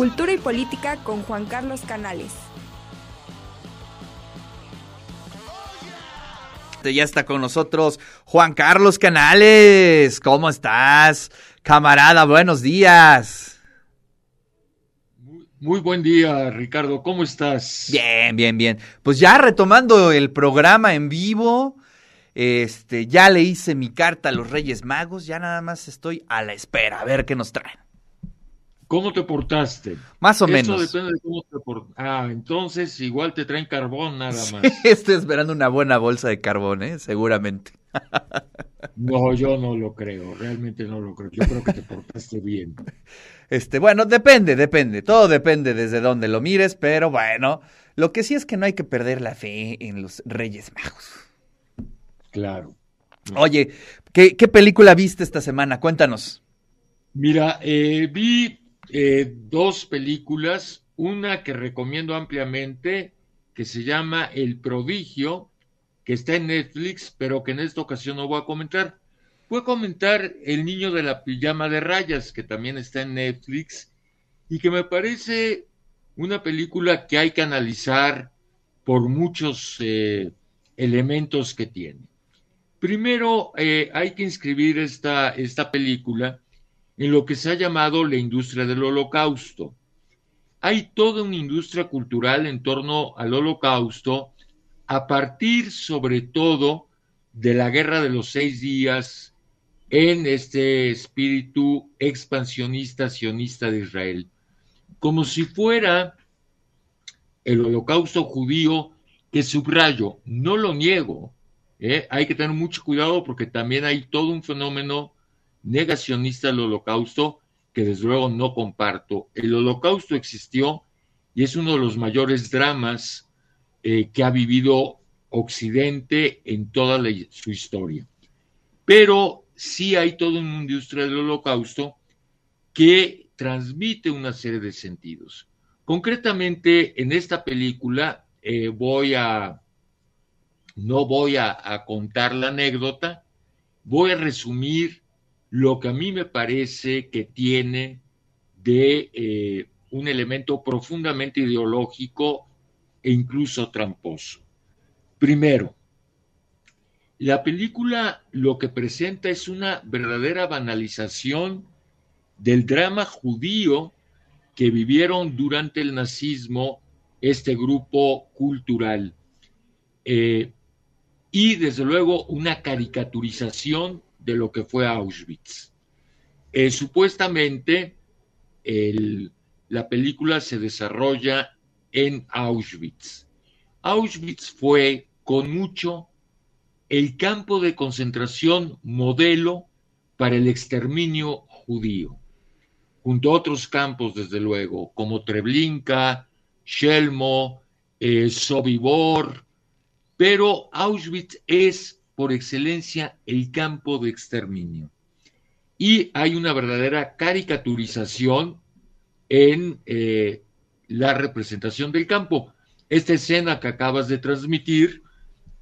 Cultura y Política con Juan Carlos Canales. Ya está con nosotros Juan Carlos Canales. ¿Cómo estás, camarada? Buenos días. Muy, buen día, Ricardo. ¿Cómo estás? Bien, bien, bien. Pues ya retomando el programa en vivo. Este, ya le hice mi carta a los Reyes Magos, ya nada más estoy a la espera, a ver qué nos traen. ¿Cómo te portaste? Más o menos. depende de cómo te portaste. Ah, entonces igual te traen carbón nada más. estoy esperando una buena bolsa de carbón, ¿eh? Seguramente. no, yo no lo creo, realmente no lo creo. Yo creo que te portaste bien. Este, bueno, depende, depende. Todo depende desde donde lo mires, pero bueno, lo que sí es que no hay que perder la fe en los Reyes Magos. Claro. Oye, ¿qué, película viste esta semana? Cuéntanos. Mira, eh, vi eh, dos películas, una que recomiendo ampliamente, que se llama El Prodigio, que está en Netflix, pero que en esta ocasión no voy a comentar. Voy a comentar El Niño de la Pijama de Rayas, que también está en Netflix, y que me parece una película que hay que analizar por muchos eh, elementos que tiene. Primero, eh, hay que inscribir esta, esta película en lo que se ha llamado la industria del holocausto. Hay toda una industria cultural en torno al holocausto a partir sobre todo de la guerra de los seis días en este espíritu expansionista sionista de Israel, como si fuera el holocausto judío que subrayo, no lo niego, ¿eh? hay que tener mucho cuidado porque también hay todo un fenómeno negacionista del holocausto que desde luego no comparto. El holocausto existió y es uno de los mayores dramas eh, que ha vivido Occidente en toda su historia. Pero sí hay toda una industria del holocausto que transmite una serie de sentidos. Concretamente, en esta película eh, voy a, no voy a contar la anécdota, voy a resumir lo que a mí me parece que tiene de eh, un elemento profundamente ideológico e incluso tramposo. Primero, la película lo que presenta es una verdadera banalización del drama judío que vivieron durante el nazismo este grupo cultural. Eh, y desde luego una caricaturización de lo que fue Auschwitz. Eh, supuestamente la película se desarrolla en Auschwitz. Auschwitz fue con mucho el campo de concentración modelo para el exterminio judío, junto a otros campos, desde luego, como Treblinka, Shelmo, eh, Sobibor, pero Auschwitz es por excelencia el campo de exterminio. Y hay una verdadera caricaturización en eh, la representación del campo. Esta escena que acabas de transmitir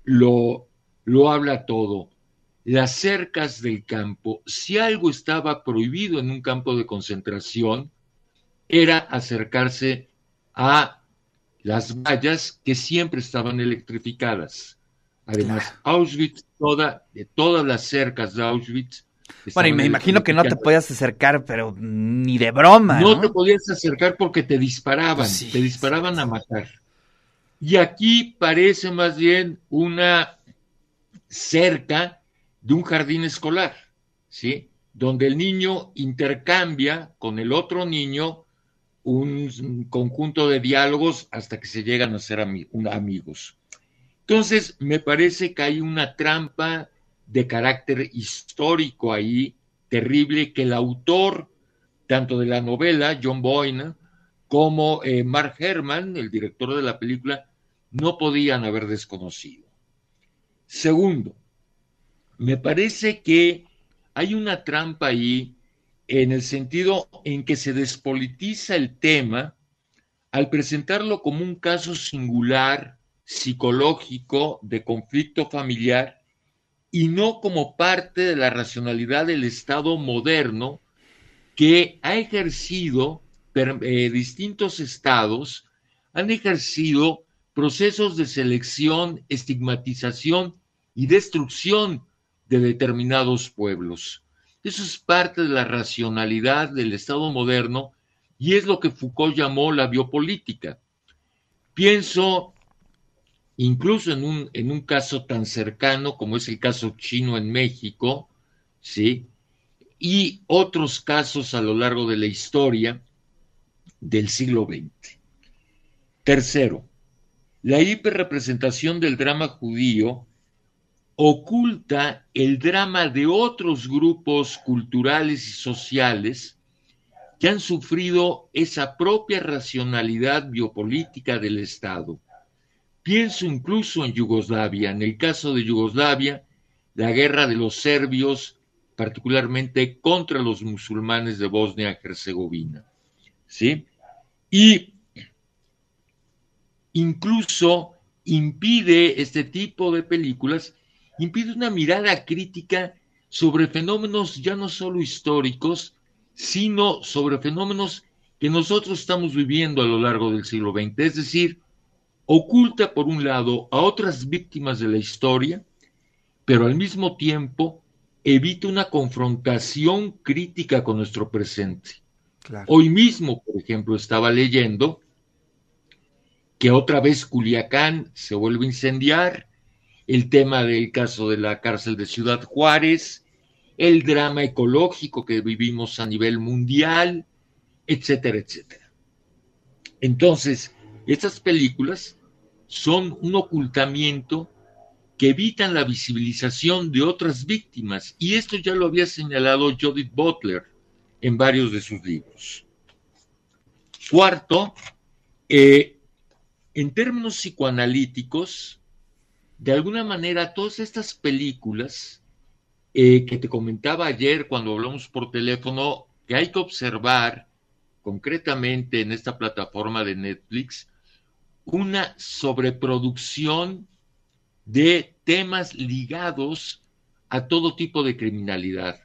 lo, lo habla todo. Las cercas del campo, si algo estaba prohibido en un campo de concentración, era acercarse a las vallas que siempre estaban electrificadas. Además, Auschwitz, toda, de todas las cercas de Auschwitz. Bueno, y me imagino que no te podías acercar, pero ni de broma. No, te podías acercar porque te disparaban, te disparaban a matar. Y aquí parece más bien una cerca de un jardín escolar, ¿sí? Donde el niño intercambia con el otro niño un conjunto de diálogos hasta que se llegan a ser amigos. Entonces, me parece que hay una trampa de carácter histórico ahí, terrible, que el autor, tanto de la novela, John Boyne, como eh, Mark Herman, el director de la película, no podían haber desconocido. Segundo, me parece que hay una trampa ahí en el sentido en que se despolitiza el tema al presentarlo como un caso singular psicológico de conflicto familiar y no como parte de la racionalidad del Estado moderno que ha ejercido eh, distintos estados han ejercido procesos de selección, estigmatización y destrucción de determinados pueblos. Eso es parte de la racionalidad del Estado moderno y es lo que Foucault llamó la biopolítica. Pienso incluso en un, en un caso tan cercano como es el caso chino en México, ¿sí? Y otros casos a lo largo de la historia del siglo XX. Tercero, la hiperrepresentación del drama judío oculta el drama de otros grupos culturales y sociales que han sufrido esa propia racionalidad biopolítica del Estado. Pienso incluso en Yugoslavia. En el caso de Yugoslavia, la guerra de los serbios, particularmente contra los musulmanes de Bosnia-Herzegovina. ¿Sí? Y incluso impide este tipo de películas impide una mirada crítica sobre fenómenos ya no solo históricos, sino sobre fenómenos que nosotros estamos viviendo a lo largo del siglo XX. Es decir, oculta por un lado a otras víctimas de la historia, pero al mismo tiempo evita una confrontación crítica con nuestro presente. Hoy mismo, por ejemplo, estaba leyendo que otra vez Culiacán se vuelve a incendiar, el tema del caso de la cárcel de Ciudad Juárez, el drama ecológico que vivimos a nivel mundial, etcétera, etcétera. Entonces, estas películas son un ocultamiento que evitan la visibilización de otras víctimas, y esto ya lo había señalado Judith Butler en varios de sus libros. Cuarto, eh, en términos psicoanalíticos, de alguna manera todas estas películas eh, que te comentaba ayer cuando hablamos por teléfono, que hay que observar concretamente en esta plataforma de Netflix, una sobreproducción de temas ligados a todo tipo de criminalidad,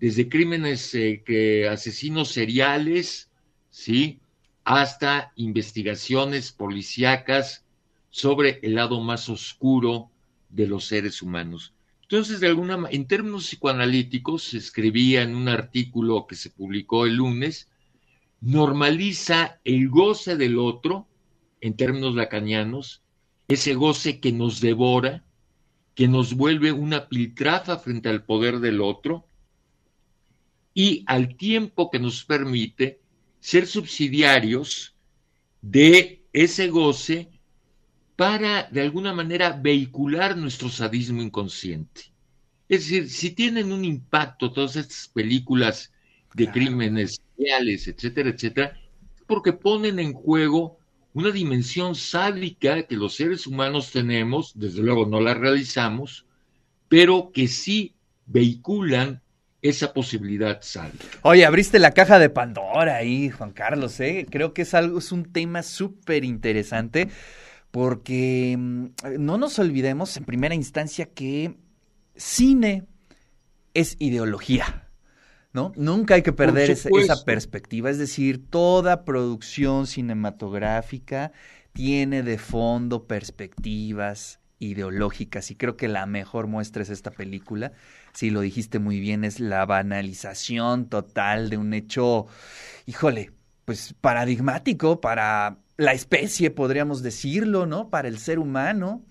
desde crímenes eh, que asesinos seriales, ¿sí? hasta investigaciones policíacas sobre el lado más oscuro de los seres humanos. Entonces, de alguna en términos psicoanalíticos, se escribía en un artículo que se publicó el lunes, normaliza el goce del otro, en términos lacanianos, ese goce que nos devora, que nos vuelve una piltrafa frente al poder del otro, y al tiempo que nos permite ser subsidiarios de ese goce para de alguna manera vehicular nuestro sadismo inconsciente. Es decir, si tienen un impacto todas estas películas de crímenes reales, etcétera, etcétera, porque ponen en juego una dimensión sádica que los seres humanos tenemos, desde luego no la realizamos, pero que sí vehiculan esa posibilidad sádica. Oye, abriste la caja de Pandora ahí, Juan Carlos, ¿eh? Creo que es algo, es un tema súper interesante porque mm, no nos olvidemos en primera instancia que cine es ideología. ¿No? Nunca hay que perder esa, esa, perspectiva. Es decir, toda producción cinematográfica tiene de fondo perspectivas ideológicas y creo que la mejor muestra es esta película. Sí, lo dijiste muy bien, es la banalización total de un hecho, híjole, pues paradigmático para la especie, podríamos decirlo, ¿no? Para el ser humano.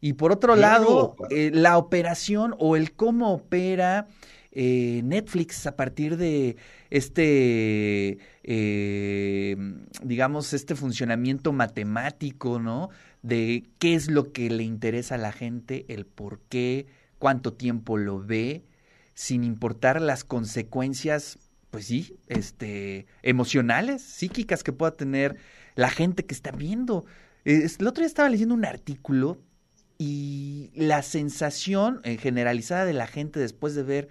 Y por otro lado, eh, la operación o el cómo opera eh, Netflix a partir de este, eh, digamos, este funcionamiento matemático, ¿no? De qué es lo que le interesa a la gente, el por qué, cuánto tiempo lo ve, sin importar las consecuencias, pues sí, este, emocionales, psíquicas que pueda tener la gente que está viendo. el otro día estaba leyendo un artículo y la sensación eh, generalizada de la gente después de ver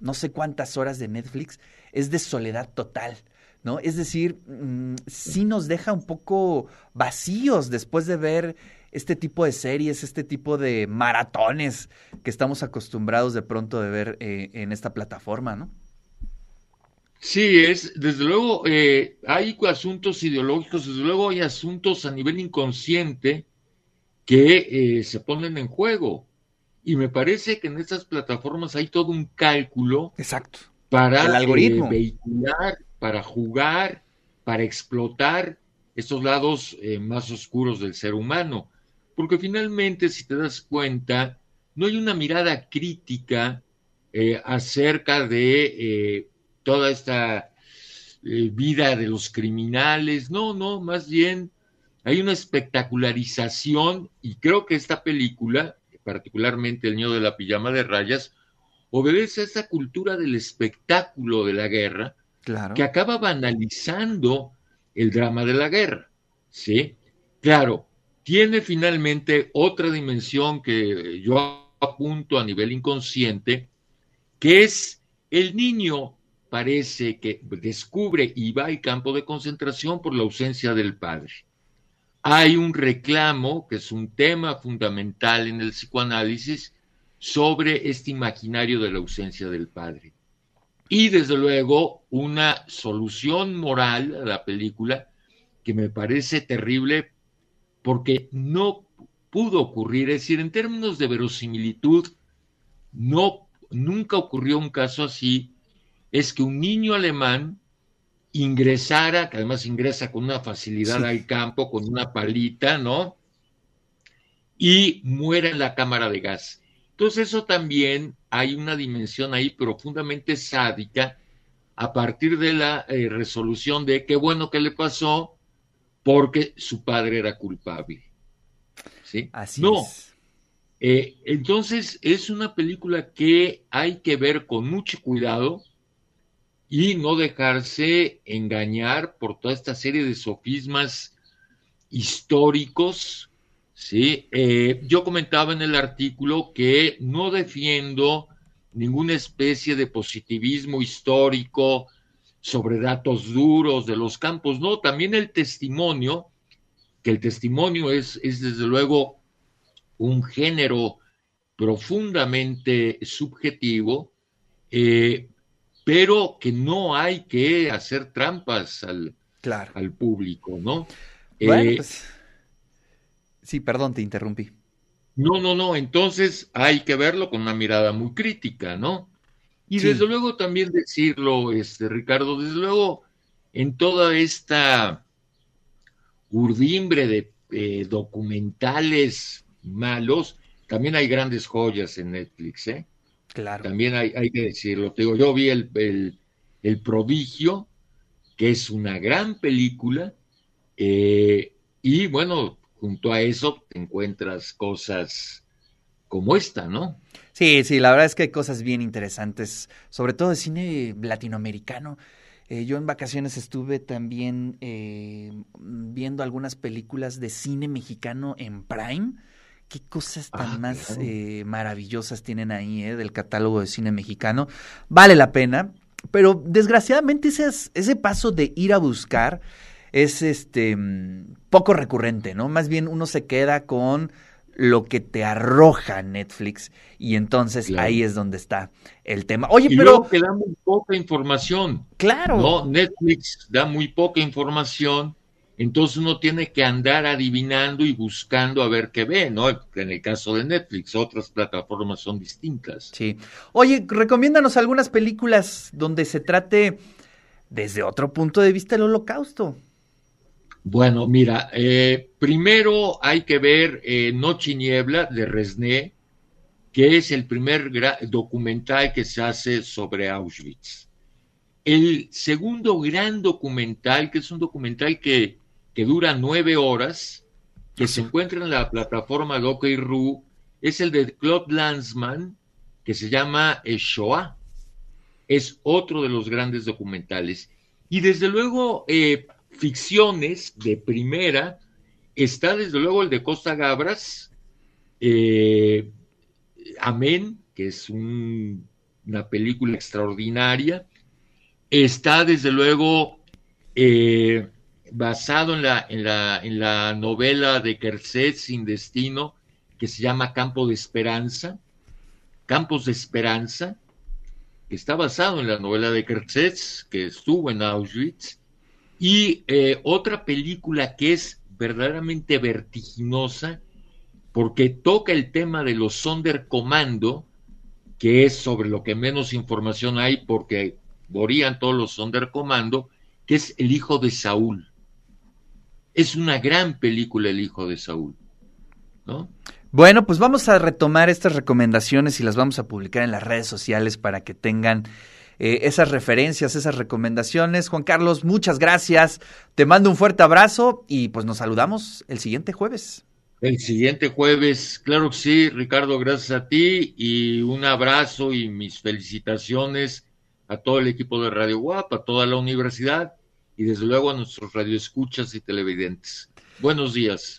no sé cuántas horas de Netflix es de soledad total. ¿No? Es decir, mm, sí nos deja un poco vacíos después de ver este tipo de series, este tipo de maratones que estamos acostumbrados de pronto de ver eh, en esta plataforma, ¿no? Sí, es, desde luego, eh, hay asuntos ideológicos, desde luego hay asuntos a nivel inconsciente que eh, se ponen en juego. Y me parece que en estas plataformas hay todo un cálculo Exacto. para El algoritmo. eh, vehicular, para jugar, para explotar estos lados eh, más oscuros del ser humano. Porque finalmente, si te das cuenta, no hay una mirada crítica eh, acerca de eh, toda esta eh, vida de los criminales. No, no, más bien hay una espectacularización y creo que esta película, particularmente El niño de la pijama de rayas, obedece a esta cultura del espectáculo de la guerra Claro. que acaba banalizando el drama de la guerra. ¿Sí? Claro, tiene finalmente otra dimensión que yo apunto a nivel inconsciente, que es el niño parece que descubre y va al campo de concentración por la ausencia del padre. Hay un reclamo, que es un tema fundamental en el psicoanálisis, sobre este imaginario de la ausencia del padre. Y desde luego una solución moral a la película que me parece terrible porque no pudo ocurrir, es decir, en términos de verosimilitud, no, nunca ocurrió un caso así, es que un niño alemán ingresara, que además ingresa con una facilidad Sí. al campo, con una palita, ¿no? Y muera en la cámara de gas. Entonces eso también hay una dimensión ahí profundamente sádica a partir de la eh, resolución de qué bueno que le pasó porque su padre era culpable. ¿Sí? Así no, es. eh, entonces es una película que hay que ver con mucho cuidado y no dejarse engañar por toda esta serie de sofismas históricos. ¿sí? Eh, yo comentaba en el artículo que no defiendo ninguna especie de positivismo histórico sobre datos duros de los campos, no, también el testimonio, que el testimonio es, es desde luego un género profundamente subjetivo, eh, pero que no hay que hacer trampas al, Claro. al público, ¿no? Bueno, Eh, pues. Sí, perdón, te interrumpí. No, no, no, entonces hay que verlo con una mirada muy crítica, ¿no? Y Sí. desde luego también decirlo, este, Ricardo, desde luego en toda esta urdimbre de eh, documentales malos, también hay grandes joyas en Netflix, ¿eh? Claro. También hay, hay que decirlo. Te digo, yo vi el, el, el Prodigio, que es una gran película, eh, y bueno, junto a eso te encuentras cosas como esta, ¿no? Sí, sí, la verdad es que hay cosas bien interesantes, sobre todo de cine latinoamericano. Eh, yo en vacaciones estuve también eh, viendo algunas películas de cine mexicano en Prime. Qué cosas tan Ah, más claro. eh, maravillosas tienen ahí, eh, del catálogo de cine mexicano. Vale la pena, pero desgraciadamente ese, es- ese paso de ir a buscar es este mm, poco recurrente, ¿no? Más bien uno se queda con lo que te arroja Netflix y entonces Claro. ahí es donde está el tema. Oye, Y pero luego que da muy poca información, claro, ¿no? Netflix da muy poca información, entonces uno tiene que andar adivinando y buscando a ver qué ve, ¿no? En el caso de Netflix, otras plataformas son distintas. sí. Oye, recomiéndanos algunas películas donde se trate desde otro punto de vista el holocausto. Bueno, mira, eh, primero hay que ver eh, Noche y Niebla de Resné, que es el primer documental que se hace sobre Auschwitz. El segundo gran documental, que es un documental que, que dura nueve horas, que se encuentra en la plataforma Docker.ru, es el de Claude Lanzmann, que se llama Shoah. Es otro de los grandes documentales. Y desde luego, eh, ficciones de primera, está desde luego el de Costa Gabras, eh, Amén, que es un- una película extraordinaria. Está desde luego eh, basado en la, en, la, en la novela de Kerset Sin Destino, que se llama Campo de Esperanza, Campos de Esperanza, que está basado en la novela de Kertész, que estuvo en Auschwitz, y eh, otra película que es verdaderamente vertiginosa, porque toca el tema de los Sonderkommando, que es sobre lo que menos información hay porque morían todos los Sonderkommando, que es El hijo de Saúl. Es una gran película El hijo de Saúl, ¿no? Bueno, pues vamos a retomar estas recomendaciones y las vamos a publicar en las redes sociales para que tengan eh, esas referencias, esas recomendaciones. Juan Carlos, muchas gracias. Te mando un fuerte abrazo y pues nos saludamos el siguiente jueves. El siguiente jueves, claro que sí, Ricardo, gracias a ti y un abrazo y mis felicitaciones a todo el equipo de Radio Guap, a toda la universidad y desde luego a nuestros radioescuchas y televidentes. Buenos días.